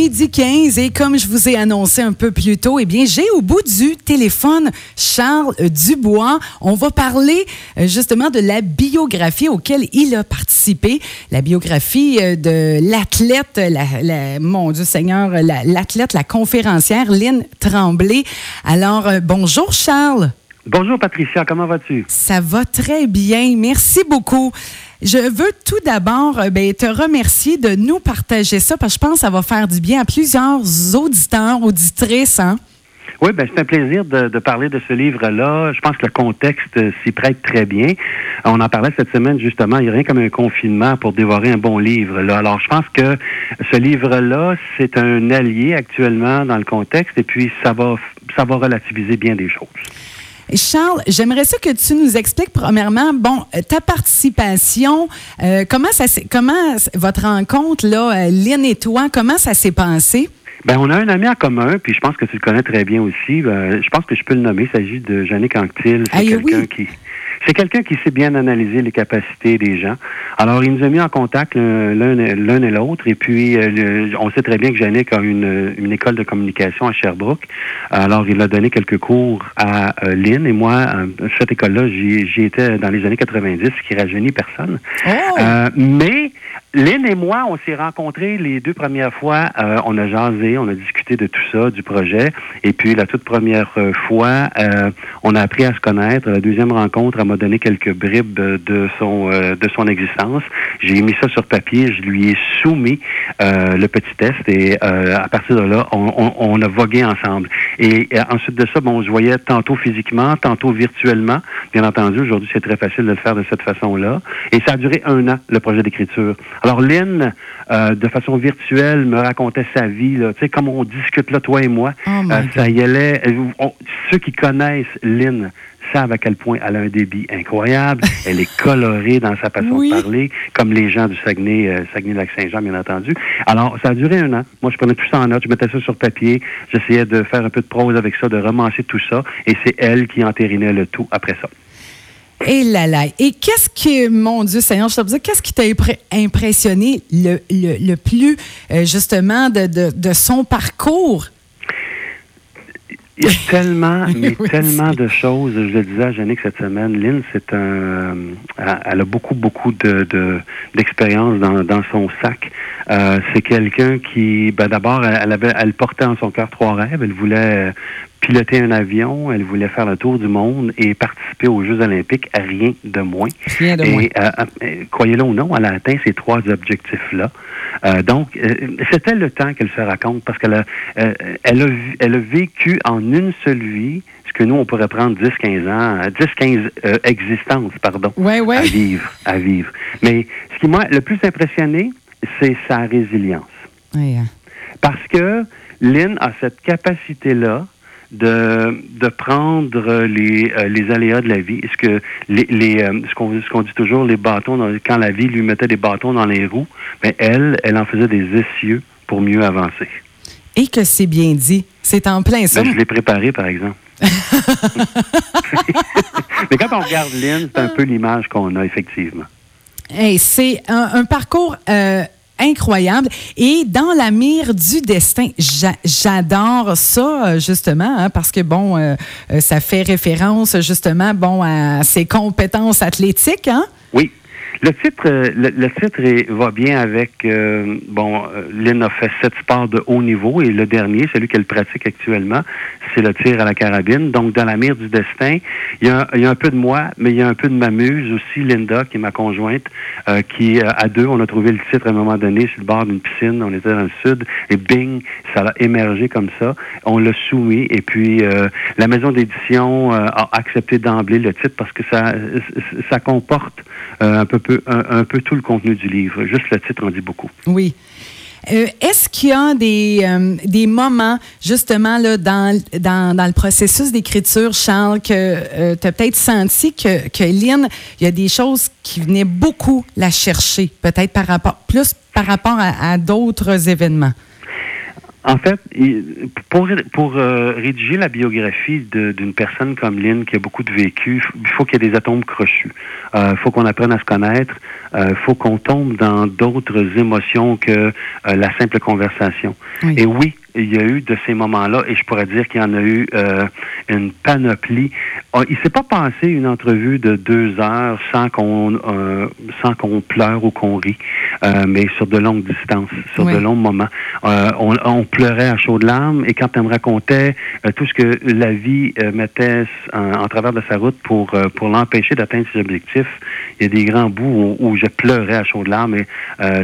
midi 15 et comme je vous ai annoncé un peu plus tôt, eh bien, j'ai au bout du téléphone Charles Dubois. On va parler euh, justement de la biographie auquel il a participé. La biographie euh, de l'athlète, la, mon Dieu Seigneur, l'athlète, la, conférencière Lynn Tremblay. Alors, euh, bonjour Charles. Bonjour Patricia, comment vas-tu? Ça va très bien, merci beaucoup. Je veux tout d'abord euh, ben, te remercier de nous partager ça parce que je pense que ça va faire du bien à plusieurs auditeurs, auditrices. Hein? Oui, ben, c'est un plaisir de, parler de ce livre-là. Je pense que le contexte s'y prête très bien. On en parlait cette semaine, justement. Il n'y a rien comme un confinement pour dévorer un bon livre. Là. Alors, je pense que ce livre-là, c'est un allié actuellement dans le contexte et puis ça va, ça va relativiser bien des choses. Charles, j'aimerais ça que tu nous expliques premièrement, bon, euh, ta participation, euh, comment ça comment votre rencontre là, euh, Lynn et toi, comment ça s'est passé? Ben, on a un ami en commun, puis je pense que tu le connais très bien aussi. je pense que je peux le nommer. Il s'agit de Jannick Anctil. C'est quelqu'un qui c'est quelqu'un qui sait bien analyser les capacités des gens. Alors, il nous a mis en contact l'un et l'autre. Et puis, euh, on sait très bien que Yannick a une, une école de communication à Sherbrooke. Alors, il a donné quelques cours à euh, Lynn. Et moi, euh, cette école-là, j'y étais dans les années 90, ce qui rajeunit personne. Oh! mais Lynn et moi, on s'est rencontrés les deux premières fois. Euh, on a jasé, on a discuté de tout ça, du projet. Et puis la toute première euh, fois, euh, on a appris à se connaître. La deuxième rencontre, elle m'a donné quelques bribes de son de son existence. J'ai mis ça sur papier, je lui ai soumis le petit test et à partir de là, on, on, a vogué ensemble. Et, ensuite de ça, bon, on se voyait tantôt physiquement, tantôt virtuellement. Bien entendu, aujourd'hui, c'est très facile de le faire de cette façon-là. Et ça a duré un an, le projet d'écriture. Alors, Lynn, euh, de façon virtuelle, me racontait sa vie. Tu sais, comme on discute là, toi et moi, oh euh, ça y allait. Euh, ceux qui connaissent Lynn savent à quel point elle a un débit incroyable. elle est colorée dans sa façon de parler, comme les gens du Saguenay, Saguenay-Lac-Saint-Jean, bien entendu. Alors, ça a duré un an. Moi, je prenais tout ça en note, je mettais ça sur papier, j'essayais de faire un peu de prose avec ça, de romancer tout ça, et c'est elle qui entérinait le tout après ça. Et là là. Et qu'est-ce qui, mon Dieu Seigneur, je te dire, qu'est-ce qui t'a impressionné le, le, plus, euh, justement, de, de, de, son parcours? Il y a tellement, mais tellement de choses. Je le disais à Jannick cette semaine. Lynn, c'est un, euh, elle a beaucoup, beaucoup de, d'expérience dans, dans son sac. Euh, c'est quelqu'un qui, ben d'abord, elle avait, elle portait en son cœur trois rêves. Elle voulait piloter un avion, elle voulait faire le tour du monde et participer aux Jeux olympiques, rien de moins. Rien de moins. Et euh, euh, croyez-le ou non, elle a atteint ces trois objectifs-là. Euh, donc, c'était le temps qu'elle se raconte parce qu'elle a, elle a, elle a vécu en une seule vie ce que nous, on pourrait prendre 10-15 ans, 10-15 existences, pardon, ouais, ouais. à vivre, à vivre. Mais ce qui m'a le plus impressionné, c'est sa résilience. Hein. Parce que Lynn a cette capacité-là de, de prendre les, euh, les aléas de la vie. Est-ce que les, les euh, ce qu'on ce dit toujours, les bâtons, dans, quand la vie lui mettait des bâtons dans les roues, mais ben, elle, elle en faisait des essieux pour mieux avancer. Et que c'est bien dit. C'est en plein ça. Ben, je l'ai préparé, par exemple. mais quand on regarde Lynn, c'est un peu l'image qu'on a, effectivement. Hey, c'est un, un, parcours euh, incroyable. Et dans la mire du destin, j'adore ça, justement, hein, parce que, bon, euh, euh, ça fait référence, justement, bon, à ses compétences athlétiques, hein? Le titre, euh, le, titre va bien avec euh, bon, euh, Lynn a fait sept sports de haut niveau et le dernier, celui qu'elle pratique actuellement, c'est le tir à la carabine. Donc dans la mire du destin, il y, a, il y a un peu de moi, mais il y a un peu de ma muse aussi, Linda, qui est ma conjointe, qui à deux, on a trouvé le titre à un moment donné sur le bord d'une piscine. On était dans le sud et bing, ça a émergé comme ça. On l'a soumis et puis la maison d'édition a accepté d'emblée le titre parce que ça ça comporte un peu un, peu tout le contenu du livre. Juste le titre en dit beaucoup. Oui. Euh, est-ce qu'il y a des, euh, des moments, justement, là, dans, dans, dans le processus d'écriture, Charles, que euh, tu as peut-être senti que, que Lynn, il y a des choses qui venaient beaucoup la chercher, peut-être plus par rapport à, d'autres événements? En fait, pour, pour euh, rédiger la biographie d'une personne comme Lynn qui a beaucoup de vécu, il faut qu'il y ait des atomes crochus. Il euh, faut qu'on apprenne à se connaître. Il euh, faut qu'on tombe dans d'autres émotions que la simple conversation. Et oui, il y a eu de ces moments-là, et je pourrais dire qu'il y en a eu euh, une panoplie. Ah, il s'est pas passé une entrevue de deux heures sans qu'on euh, sans qu'on pleure ou qu'on rit, euh, mais sur de longues distances, sur de longs moments. On, on, pleurait à chaudes larmes, et quand elle me racontait tout ce que la vie mettait en, travers de sa route pour pour l'empêcher d'atteindre ses objectifs, il y a des grands bouts où, où je pleurais à chaudes larmes, et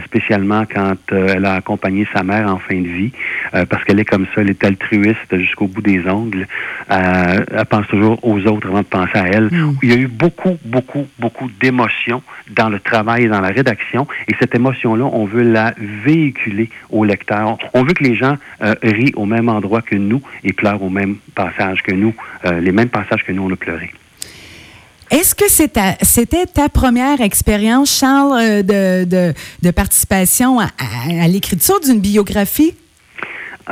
spécialement quand elle a accompagné sa mère en fin de vie parce qu'elle est comme ça, elle est altruiste jusqu'au bout des ongles. Euh, elle pense toujours aux autres avant de penser à elle. Hmm. Il y a eu beaucoup, beaucoup, beaucoup d'émotions dans le travail et dans la rédaction, et cette on veut la véhiculer au lecteur. On veut que les gens euh, rient au même endroit que nous et pleurent au même passage que nous, euh, les mêmes passages que nous, on a pleuré. Est-ce que c'était ta première expérience, Charles, de, participation à l'écriture d'une biographie?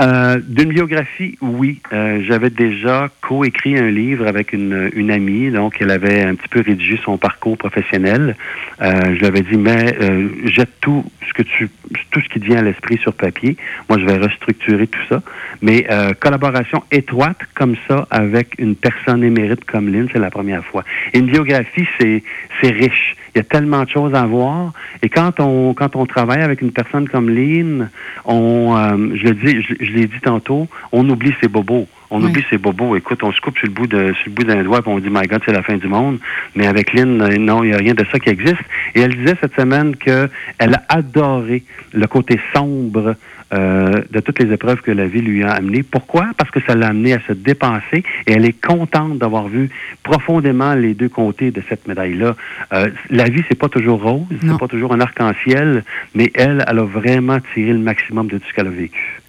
Euh, D'une biographie, oui. Euh, J'avais déjà coécrit un livre avec une, une, amie, donc elle avait un petit peu rédigé son parcours professionnel. Euh, je lui avais dit, mais euh, jette tout ce que tu, tout ce qui vient à l'esprit sur papier. Moi, je vais restructurer tout ça. Mais euh, collaboration étroite comme ça avec une personne émérite comme Lynn, c'est la première fois. Une biographie, c'est c'est riche. Il y a tellement de choses à voir. Et quand on quand on travaille avec une personne comme Lynn, on, euh, je le dis, je, l'ai dit tantôt, on oublie ses bobos. On oublie ses bobos. Écoute, on se coupe sur le bout de sur le bout d'un doigt et on dit My God, c'est la fin du monde. Mais avec Lynn, euh, non, il n'y a rien de ça qui existe. Et elle disait cette semaine qu'elle a adoré le côté sombre euh, de toutes les épreuves que la vie lui a amenées. Pourquoi? Parce que ça l'a amené à se dépenser et elle est contente d'avoir vu profondément les deux côtés de cette médaille-là. Euh, la vie, c'est pas toujours rose, c'est pas toujours un arc-en-ciel, mais elle, elle a vraiment tiré le maximum de tout ce qu'elle a vécu.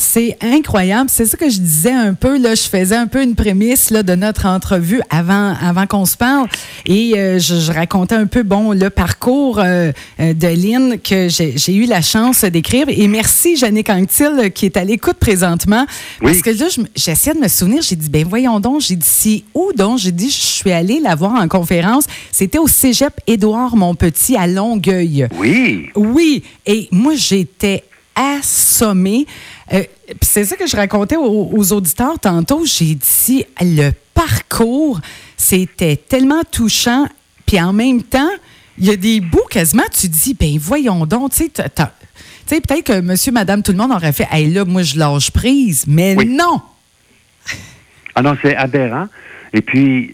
C'est incroyable. C'est ça que je disais un peu. Là, je faisais un peu une prémisse là, de notre entrevue avant, avant qu'on se parle. Et euh, je, racontais un peu bon le parcours euh, euh, de Lynn que j'ai eu la chance d'écrire. Et merci, Jannick Anctil, qui est à l'écoute présentement. Parce que là, j'essaie de me souvenir. J'ai dit, ben voyons donc. J'ai dit, si où donc? J'ai dit, je suis allée la voir en conférence. C'était au cégep Édouard Montpetit à Longueuil. Oui. Oui. Et moi, j'étais assommée. Euh, c'est ça que je racontais aux, auditeurs tantôt. J'ai dit, le parcours, c'était tellement touchant. Puis en même temps, il y a des bouts quasiment, tu dis, ben voyons donc, tu sais, peut-être que monsieur, madame, tout le monde aurait fait, hey, là, moi, je lâche prise. Mais non! Ah non, c'est aberrant. Et puis,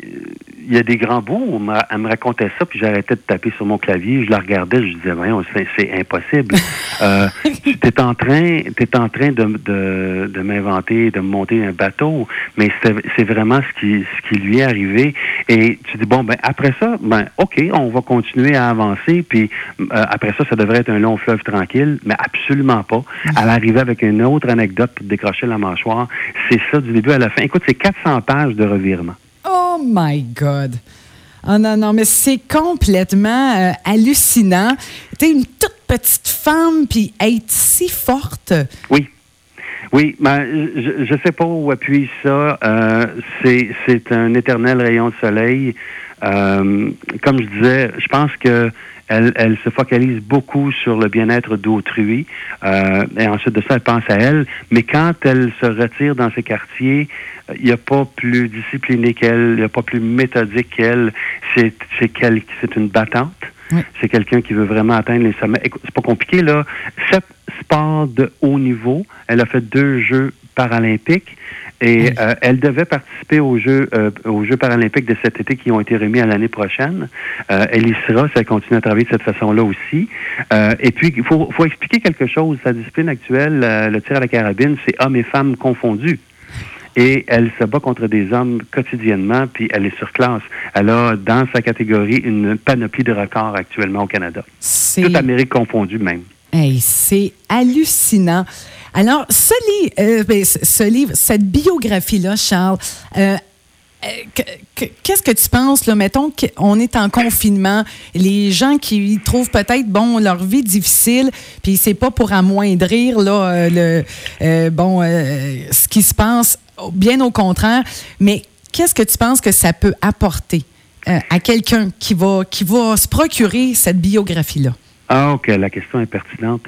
il y a des grands bouts. Elle me racontait ça, puis j'arrêtais de taper sur mon clavier. Je la regardais, je disais, voyons, c'est impossible. euh, tu es en train, es en train de, de, de m'inventer, de me monter un bateau, mais c'est vraiment ce qui, ce qui lui est arrivé. Et tu dis, bon, ben après ça, ben OK, on va continuer à avancer, puis euh, après ça, ça devrait être un long fleuve tranquille, mais absolument pas. Elle arrivait avec une autre anecdote pour décrocher la mâchoire. C'est ça du début à la fin. Écoute, c'est 400 pages de revirement. Oh my God! Oh non, non, mais c'est complètement euh, hallucinant. Tu es une toute petite femme, puis être si forte. Oui. Oui, ben, je ne sais pas où appuie ça. Euh, c'est un éternel rayon de soleil. Euh, comme je disais, je pense que elle, elle se focalise beaucoup sur le bien-être d'autrui. Euh, et ensuite de ça, elle pense à elle. Mais quand elle se retire dans ses quartiers, il n'y a pas plus discipliné qu'elle, il n'y a pas plus méthodique qu'elle. C'est, c'est, c'est une battante. C'est quelqu'un qui veut vraiment atteindre les sommets. C'est pas compliqué, là. Sept sports de haut niveau. Elle a fait deux Jeux paralympiques. Et euh, elle devait participer aux Jeux, euh, aux Jeux paralympiques de cet été qui ont été remis à l'année prochaine. Euh, elle y sera, ça continue à travailler de cette façon-là aussi. et puis, il faut, faut, expliquer quelque chose. Sa discipline actuelle, le tir à la carabine, c'est hommes et femmes confondus. Et elle se bat contre des hommes quotidiennement, puis elle est sur classe. Elle a, dans sa catégorie, une panoplie de records actuellement au Canada. Toute Amérique confondue même. Hey, c'est hallucinant. Alors, ce, euh, ben, ce livre, cette biographie-là, Charles, euh, qu'est-ce que tu penses, mettons qu'on est en confinement, les gens qui trouvent peut-être, bon, leur vie difficile, puis c'est pas pour amoindrir, le, bon, ce qui se passe, bien au contraire, mais qu'est-ce que tu penses que ça peut apporter à quelqu'un qui va, qui va se procurer cette biographie-là? Ah, OK, la question est pertinente.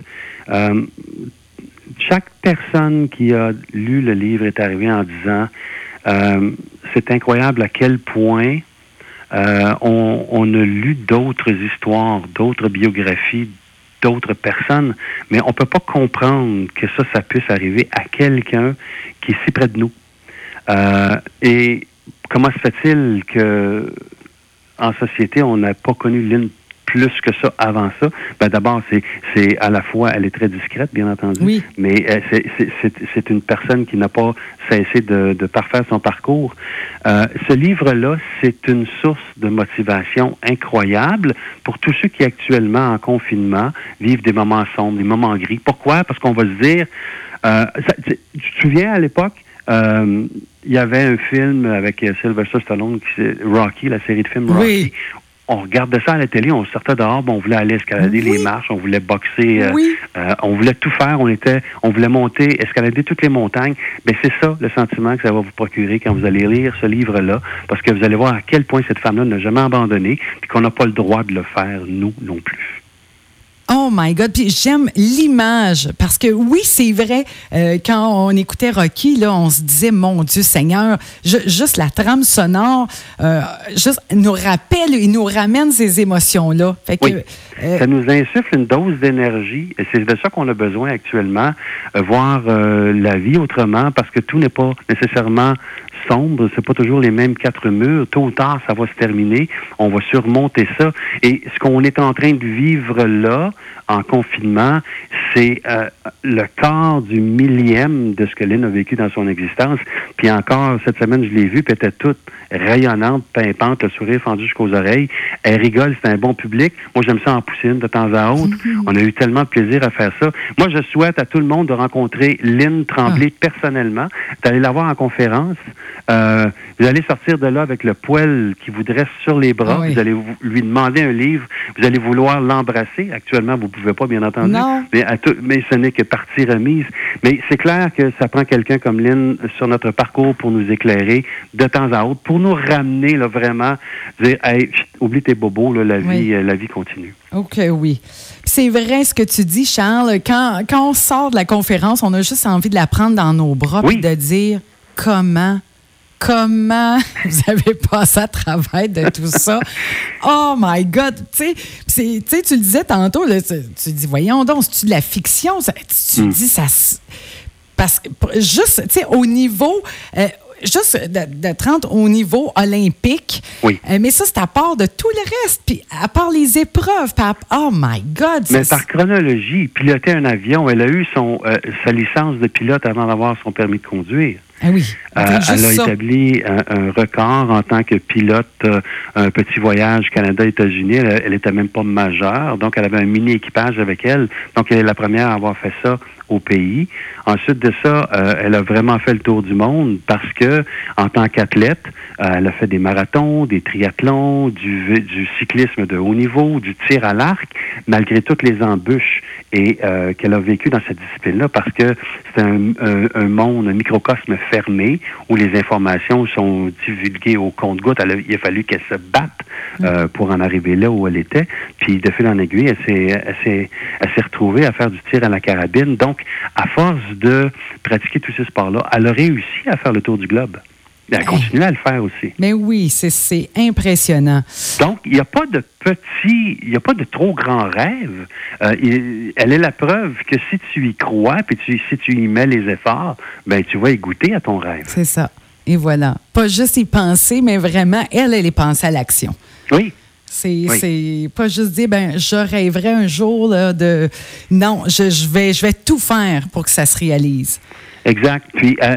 Euh, chaque personne qui a lu le livre est arrivée en disant euh, c'est incroyable à quel point euh, on, a lu d'autres histoires, d'autres biographies, d'autres personnes, mais on ne peut pas comprendre que ça, ça puisse arriver à quelqu'un qui est si près de nous. et comment se fait-il que en société, on n'a pas connu l'une plus que ça avant ça. Ben, D'abord, c'est, c'est à la fois, elle est très discrète, bien entendu, mais euh, c'est, c'est, c'est une personne qui n'a pas cessé de, de parfaire son parcours. Euh, ce livre-là, c'est une source de motivation incroyable pour tous ceux qui actuellement, en confinement, vivent des moments sombres, des moments gris. Pourquoi? Parce qu'on va se dire, euh, tu te souviens à l'époque, euh, il y avait un film avec Sylvester Stallone, Rocky, la série de films Rocky, on regardait ça à la télé, on sortait dehors, on voulait aller escalader les marches, on voulait boxer, euh, euh, on voulait tout faire, on était, on voulait monter, escalader toutes les montagnes. Ben c'est ça le sentiment que ça va vous procurer quand vous allez lire ce livre-là, parce que vous allez voir à quel point cette femme-là n'a jamais abandonné, puis qu'on n'a pas le droit de le faire nous non plus. Oh my God. Puis j'aime l'image parce que oui, c'est vrai, euh, quand on écoutait Rocky, là, on se disait, mon Dieu Seigneur, juste la trame sonore, euh, juste nous rappelle et nous ramène ces émotions-là. Fait que, ça nous insuffle une dose d'énergie et c'est de ça qu'on a besoin actuellement, voir la vie autrement parce que tout n'est pas nécessairement sombre, c'est pas toujours les mêmes quatre murs. Tôt ou tard, ça va se terminer. On va surmonter ça. Et ce qu'on est en train de vivre là, en confinement, c'est euh, le quart du millième de ce que Lynn a vécu dans son existence. Puis encore, cette semaine, je l'ai vue, puis elle était toute rayonnante, pimpante, le sourire fendu jusqu'aux oreilles. Elle rigole, c'est un bon public. Moi, j'aime ça en poussine de temps à autre. Mm-hmm. On a eu tellement de plaisir à faire ça. Moi, je souhaite à tout le monde de rencontrer Lynn Tremblay ah. personnellement, d'aller la voir en conférence. Euh, vous allez sortir de là avec le poil qui vous dresse sur les bras. Ah vous allez lui demander un livre. Vous allez vouloir l'embrasser. Actuellement, vous pouvez pas, bien entendu. Mais, mais ce n'est que partie remise. Mais c'est clair que ça prend quelqu'un comme Lynn sur notre parcours pour nous éclairer de temps à autre, pour nous ramener là, vraiment, dire, hey, oublie tes bobos, là, la, vie, euh, la vie continue. OK, oui. C'est vrai ce que tu dis, Charles. Quand, quand on sort de la conférence, on a juste envie de la prendre dans nos bras et de dire comment comment vous avez passé à travers de tout ça? Oh my God! Tu sais, tu le disais tantôt, là, tu, dis, voyons donc, c'est-tu de la fiction? tu hmm. dis, ça. Parce que juste, tu sais, au niveau. Euh, juste de, 30 au niveau olympique. Oui. Euh, mais ça, c'est à part de tout le reste, puis à part les épreuves. oh my God! Mais par chronologie, piloter un avion, elle a eu son, euh, sa licence de pilote avant d'avoir son permis de conduire. Ah oui. Euh, elle a établi un, record en tant que pilote, euh, un petit voyage Canada-États-Unis. Elle, n'était même pas majeure, donc elle avait un mini équipage avec elle. Donc elle est la première à avoir fait ça au pays. Ensuite de ça, euh, elle a vraiment fait le tour du monde parce que, en tant qu'athlète, elle a fait des marathons, des triathlons, du, cyclisme de haut niveau, du tir à l'arc, malgré toutes les embûches et qu'elle a vécu dans cette discipline-là, parce que c'est un, un, monde, un microcosme fermé où les informations sont divulguées au compte-goutte. Il a fallu qu'elle se batte euh, pour en arriver là où elle était. Puis de fil en aiguille, elle s'est, retrouvée à faire du tir à la carabine. Donc, à force de pratiquer tous ces sports-là, elle a réussi à faire le tour du globe. Elle continue à le faire aussi. Mais oui, c'est impressionnant. Donc, il n'y a pas de petit, il n'y a pas de trop grand rêve. Euh, elle est la preuve que si tu y crois, puis tu, si tu y mets les efforts, ben tu vas y goûter à ton rêve. C'est ça. Et voilà. Pas juste y penser, mais vraiment, elle, elle est pensée à l'action. Oui. C'est pas juste dire, ben, je rêverais un jour de. Non, je, vais, je vais tout faire pour que ça se réalise. Exact. Puis, euh,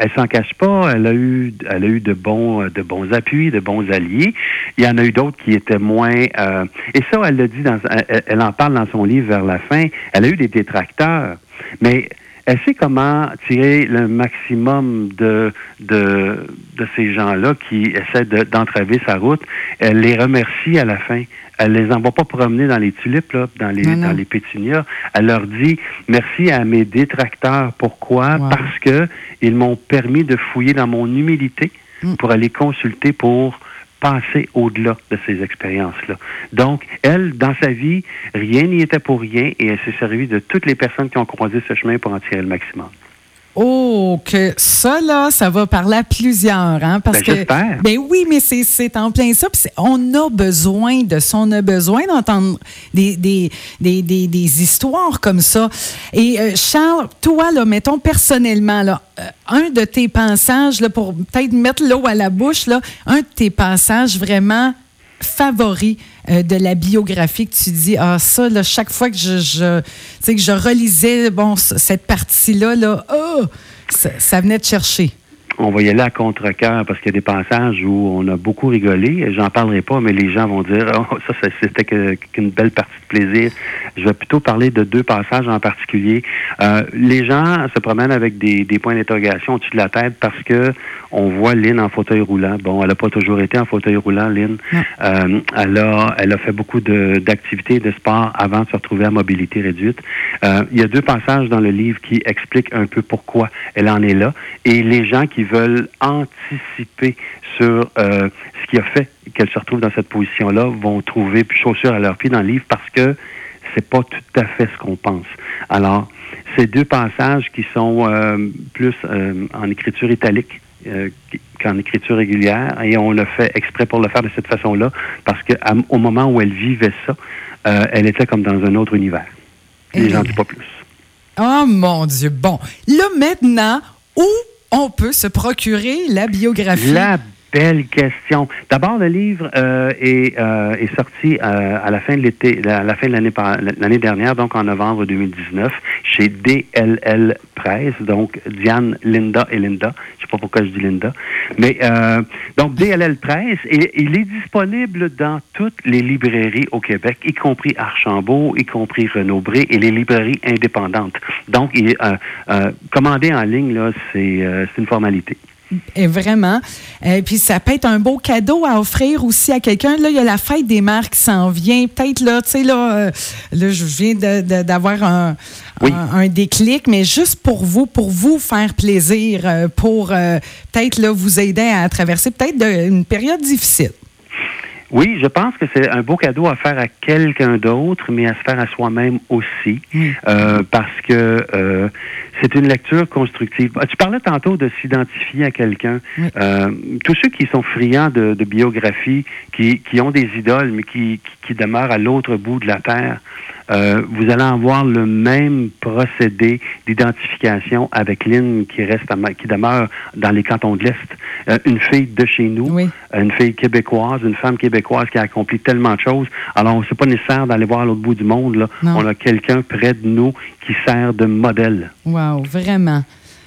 elle s'en cache pas. Elle a eu, elle a eu de bons, de bons appuis, de bons alliés. Il y en a eu d'autres qui étaient moins. Euh, et ça, elle le dit dans, elle, en parle dans son livre vers la fin. Elle a eu des détracteurs, mais elle sait comment tirer le maximum de, de, de ces gens-là qui essaient d'entraver sa route. Elle les remercie à la fin. Elle les envoie pas promener dans les tulipes, là, dans les dans les pétunias. Elle leur dit merci à mes détracteurs. Pourquoi? Parce que ils m'ont permis de fouiller dans mon humilité mm. pour aller consulter pour au-delà de ces expériences-là. Donc, elle, dans sa vie, rien n'y était pour rien et elle s'est servie de toutes les personnes qui ont croisé ce chemin pour en tirer le maximum. Oh, que ça, là, ça va parler à plusieurs, hein? Parce ben, que. Ben oui, mais c'est en plein ça. on a besoin de ça. On a besoin d'entendre des, des, des, des, histoires comme ça. Et euh, Charles, toi, là, mettons personnellement, là, euh, un de tes passages, là, pour peut-être mettre l'eau à la bouche, là, un de tes passages vraiment favoris euh, de la biographie que tu dis, ah ça, là, chaque fois que je, je, que je relisais bon, cette partie-là, là, oh, ça, venait de chercher on va y aller à contre-cœur parce qu'il y a des passages où on a beaucoup rigolé. J'en parlerai pas, mais les gens vont dire oh, ça, c'était qu'une belle partie de plaisir. Je vais plutôt parler de deux passages en particulier. Euh, les gens se promènent avec des, des points d'interrogation au-dessus de la tête parce que on voit Lynn en fauteuil roulant. Bon, elle n'a pas toujours été en fauteuil roulant, Lynn. Euh, elle, a, elle a fait beaucoup d'activités de, de sport avant de se retrouver à mobilité réduite. Euh, il y a deux passages dans le livre qui expliquent un peu pourquoi elle en est là. Et les gens qui veulent anticiper sur euh, ce qui a fait qu'elle se retrouve dans cette position-là vont trouver chaussures à leurs pieds dans le livre parce que c'est pas tout à fait ce qu'on pense. Alors, ces deux passages qui sont plus en écriture italique, euh, qu'en écriture régulière et on l'a fait exprès pour le faire de cette façon-là parce qu'au moment où elle vivait ça, euh, elle était comme dans un autre univers. Les gens disent pas plus. Oh mon Dieu. Bon, là maintenant, où on peut se procurer la biographie? Belle question. D'abord, le livre euh, est, euh, est, sorti euh, à la fin de l'été, à la fin de l'année l'année dernière, donc en novembre 2019, chez DLL Presse, donc Diane, Linda et Linda. Je sais pas pourquoi je dis Linda, mais donc DLL Presse, et il est disponible dans toutes les librairies au Québec, y compris Archambault, y compris Renaud-Bré et les librairies indépendantes. Donc, il, commander en ligne là, c'est une formalité. Et vraiment. Et euh, puis ça peut être un beau cadeau à offrir aussi à quelqu'un. Là, il y a la fête des mères qui s'en vient. Peut-être là, tu sais, là, euh, là, je viens d'avoir un, un, déclic, mais juste pour vous, pour vous faire plaisir, euh, pour peut-être là, vous aider à traverser peut-être une période difficile. Oui, je pense que c'est un beau cadeau à faire à quelqu'un d'autre, mais à se faire à soi-même aussi, euh, parce que euh, c'est une lecture constructive. Tu parlais tantôt de s'identifier à quelqu'un. Euh, tous ceux qui sont friands de, de biographie, qui, qui, ont des idoles, mais qui, qui demeurent à l'autre bout de la terre, euh, vous allez avoir le même procédé d'identification avec Lynn qui reste qui demeure dans les cantons de l'Est. Euh, une fille de chez nous, une fille québécoise, une femme québécoise qui a accompli tellement de choses. Alors, c'est pas nécessaire d'aller voir à l'autre bout du monde. Là. On a quelqu'un près de nous qui sert de modèle. Wow, vraiment.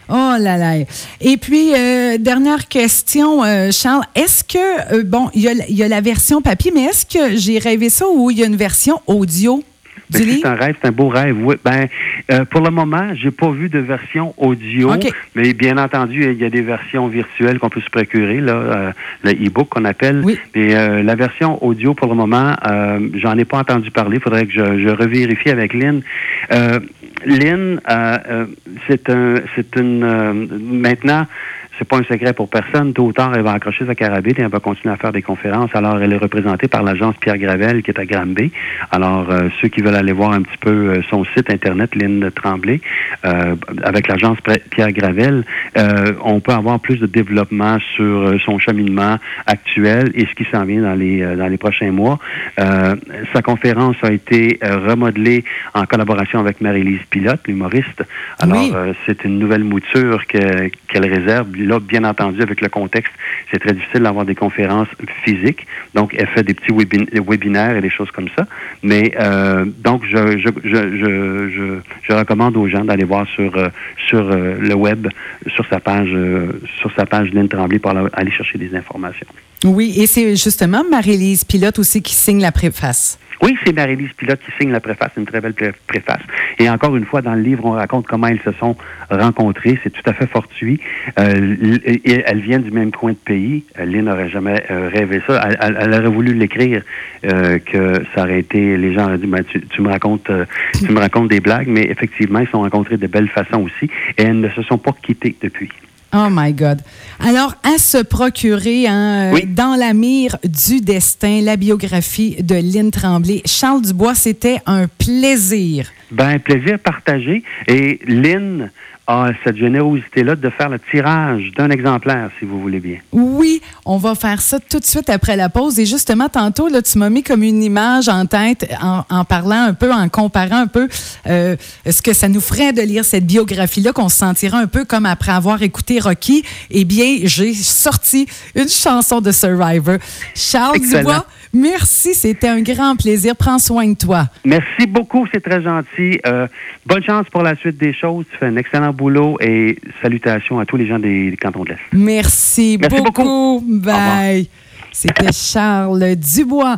Oh là là. Et puis, euh, dernière question, Charles. Est-ce que, bon, il y, y, a la version papier, mais est-ce que j'ai rêvé ça ou il y a une version audio? C'est un rêve, c'est un beau rêve. Oui. Ben, euh, pour le moment, j'ai pas vu de version audio, mais bien entendu, il y a des versions virtuelles qu'on peut se procurer, là, euh, le e-book qu'on appelle. Oui. Mais euh, la version audio, pour le moment, j'en ai pas entendu parler. Il faudrait que je, je revérifie avec Lynn. Lynn, c'est un, c'est une maintenant c'est pas un secret pour personne. Tôt ou tard, elle va accrocher sa carabine et elle va continuer à faire des conférences. Alors, elle est représentée par l'agence Pierre Gravel qui est à Granby. Alors, euh, ceux qui veulent aller voir un petit peu euh, son site internet, Lynn Tremblay, euh, avec l'agence Pierre Gravel, on peut avoir plus de développement sur son cheminement actuel et ce qui s'en vient dans les dans les prochains mois. sa conférence a été remodelée en collaboration avec Marie-Lise Pilote, l'humoriste. Alors, c'est une nouvelle mouture qu'elle réserve là, bien entendu, avec le contexte, c'est très difficile d'avoir des conférences physiques. Donc, elle fait des petits webinaires et des choses comme ça. Mais euh, donc, je, je, je, je, recommande aux gens d'aller voir sur, euh, sur euh, le web, sur sa page, sur sa page Lynn Tremblay pour aller chercher des informations. Oui, et c'est justement Marie-Lise Pilote aussi qui signe la préface. Oui, c'est Marie-Lise Pilote qui signe la préface, une très belle préface. Et encore une fois, dans le livre, on raconte comment ils se sont rencontrés. C'est tout à fait fortuit. Euh, elles viennent du même coin de pays. Lynn n'aurait jamais euh, rêvé ça. Elle, aurait voulu l'écrire, euh, que ça aurait été... Les gens auraient dit, ben, tu, me racontes, tu me racontes des blagues, mais effectivement, ils se sont rencontrés de belle façon aussi. Et elles ne se sont pas quittées depuis. Oh my God. Alors, à se procurer hein, dans la mire du destin, la biographie de Lynn Tremblay. Charles Dubois, c'était un plaisir. Ben, plaisir partagé. Et Lynn, a cette générosité-là de faire le tirage d'un exemplaire, si vous voulez bien. Oui, on va faire ça tout de suite après la pause. Et justement, tantôt, là, tu m'as mis comme une image en tête en, parlant un peu, en comparant un peu euh, ce que ça nous ferait de lire cette biographie-là, qu'on se sentirait un peu comme après avoir écouté Rocky. Eh bien, j'ai sorti une chanson de Survivor. Charles Dubois, merci, c'était un grand plaisir. Prends soin de toi. Merci beaucoup, c'est très gentil. Euh, bonne chance pour la suite des choses. Tu fais un excellent boulot et salutations à tous les gens des, cantons de l'Est. Merci, beaucoup. Bye. C'était Charles Dubois.